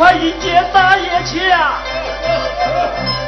快迎接大爷去啊！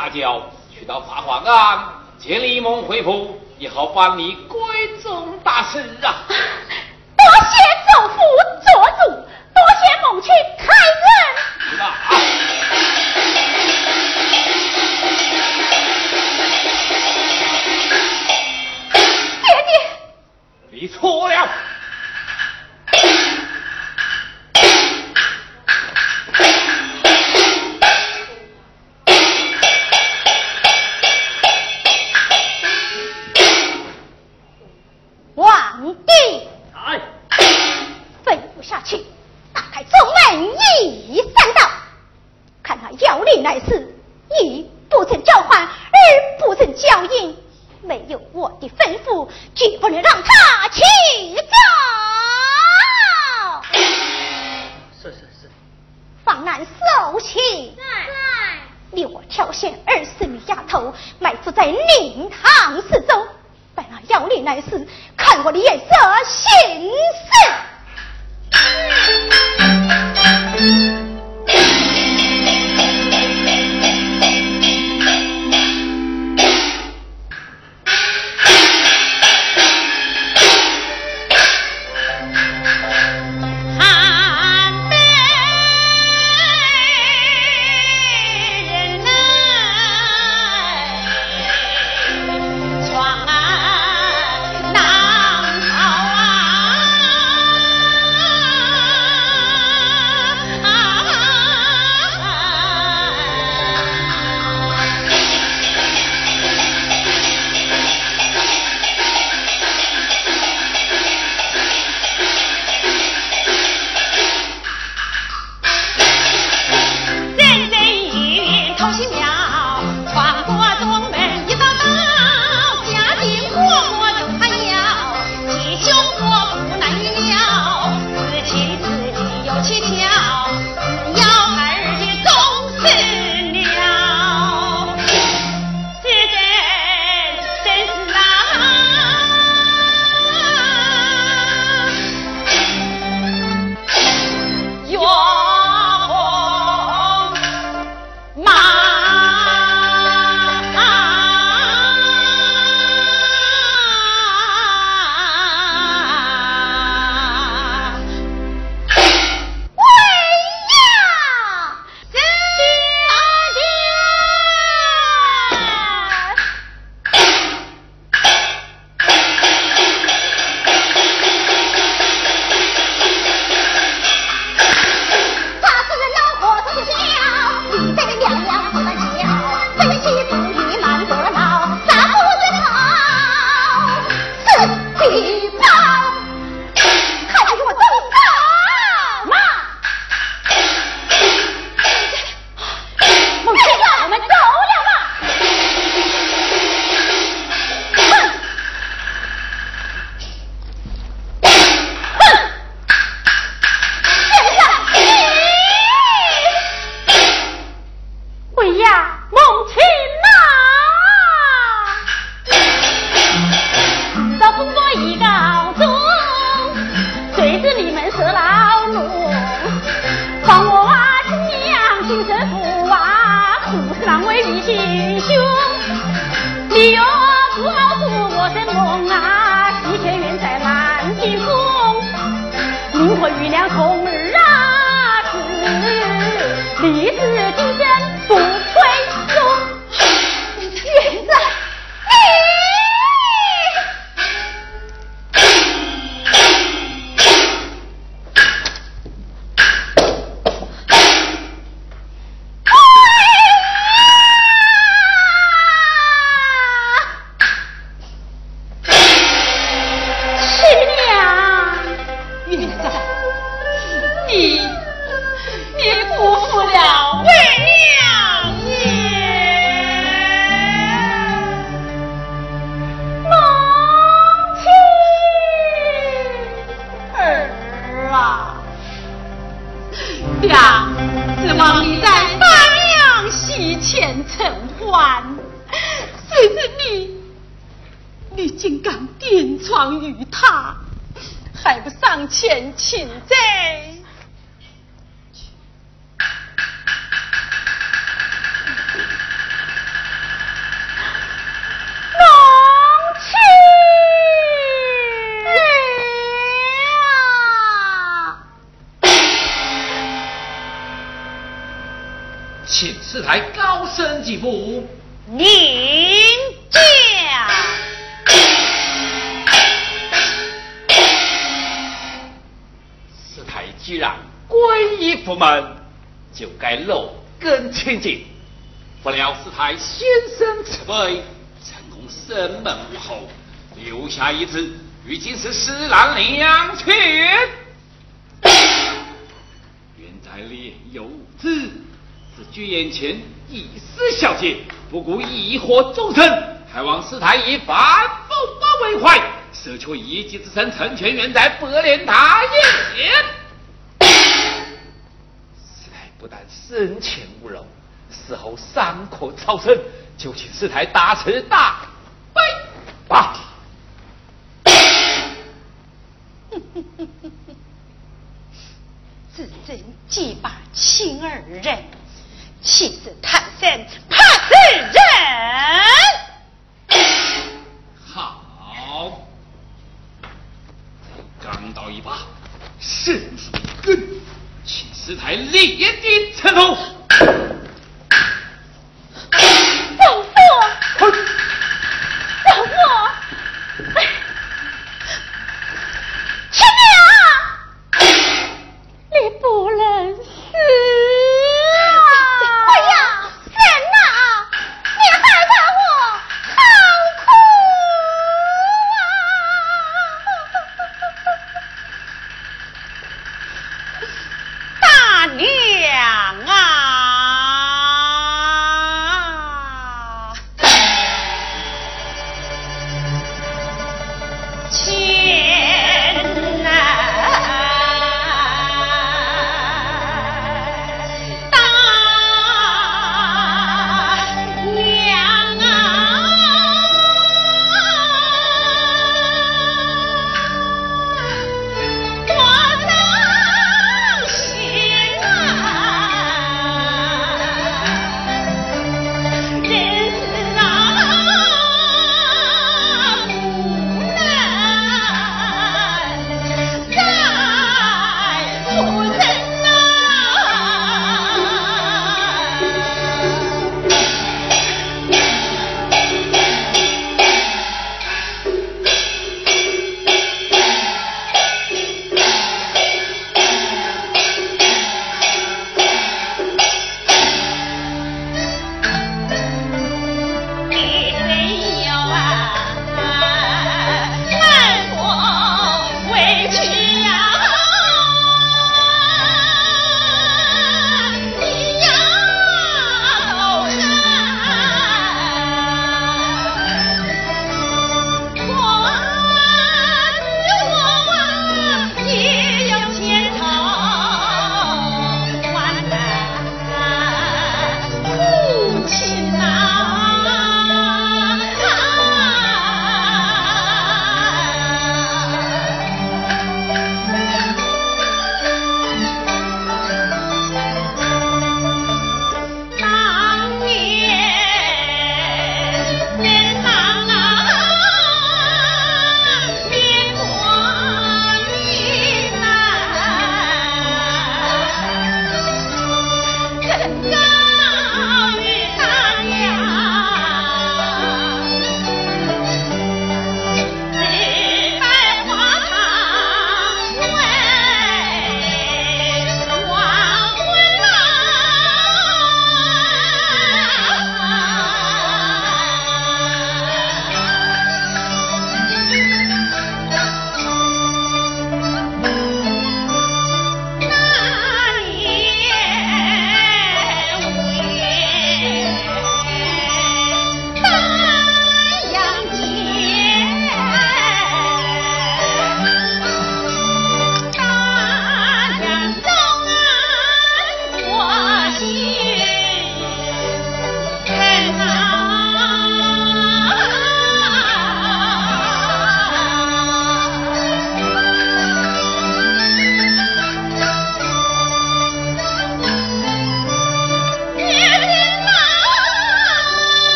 大轿去到法华庵接李梦回府，也好帮你闺中大事啊。多谢祖父做主，多谢母亲开恩。爹爹，你错了。你竟敢癫撞于他还不上前请罪？啊啊请四台高升几步我们就该露根千金，不料师太先生慈悲，成功生门无后，留下一子，如今是施难两全。原在莲幼子，是居眼前一丝小节，不顾一祸终身，还望师太以反复不为怀，舍却一己之身，成全原在百年大业。但生前无漏。死后伤口超生，就请师太大慈大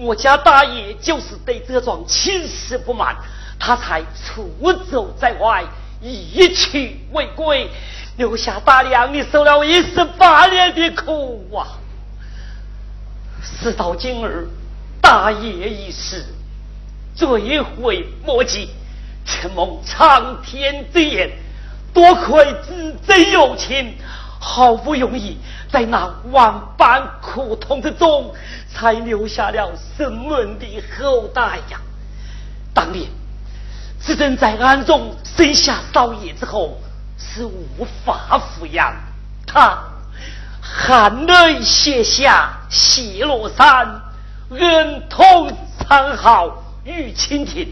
我家大爷就是对这桩亲事不满，他才出走在外，一去未归，留下大娘你受了一十八年的苦啊！事到今日，大爷已逝，追悔莫及，承蒙苍天之言，多亏子侄有情。好不容易在那万般苦痛之中，才留下了生门的后代呀！当年自珍在暗中生下少爷之后，是无法抚养他，含泪写下《西罗山恩痛藏好玉蜻蜓》，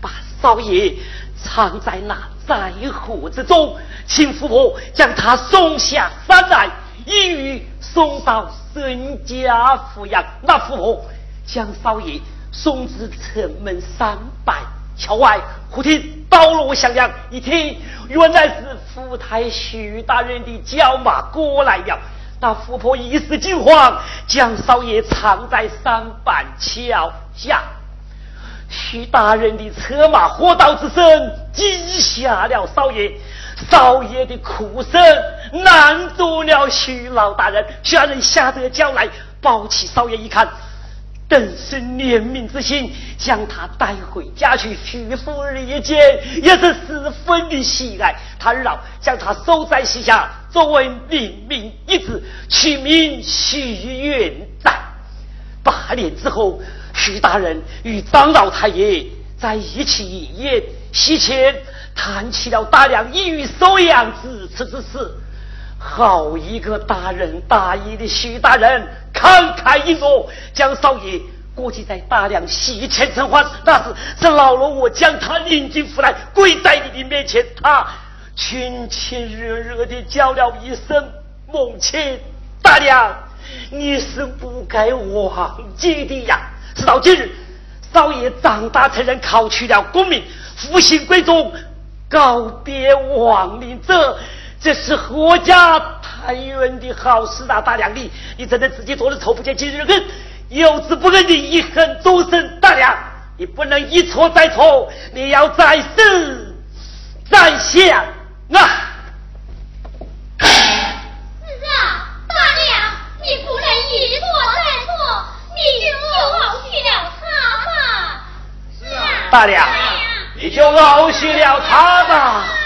把少爷藏在那灾祸之中。请富婆将他送下山来，一于送到孙家抚养。那富婆将少爷送至城门三百桥外，忽听刀锣响亮，一听原来是福太徐大人的轿马过来了。那富婆一时惊慌，将少爷藏在三板桥下。徐大人的车马火刀之声惊吓了少爷。少爷的哭声难住了徐老大人，徐大人吓得叫来，抱起少爷一看，顿生怜悯之心，将他带回家去。徐夫人一见，也是十分的喜爱。他老将他收在膝下，作为领命一子，取名徐元赞。八年之后，徐大人与张老太爷在一起饮宴，席前。谈起了大娘一于收养之此之事，好一个大仁大义的徐大人，慷慨一诺，将少爷过继在大娘席前承欢。那时是老罗我将他领进府来，跪在你的面前，他亲亲热热的叫了一声“母亲”，大娘，你是不该忘记的呀。直到今日，少爷长大成人，考取了功名，复兴贵宗。告别亡灵者，这是何家太远的好事啊！大娘你，你真的自己做的错，不见今日恨，有子不恨的一恨终身。大娘，你不能一错再错，你要再思再想啊！是啊，大娘，你不能一错再错，你就。大娘。你就熬许了他吧。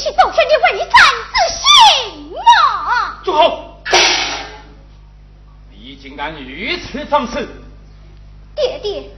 去到天地会你看自信啊住口！你竟敢如此放肆！爹爹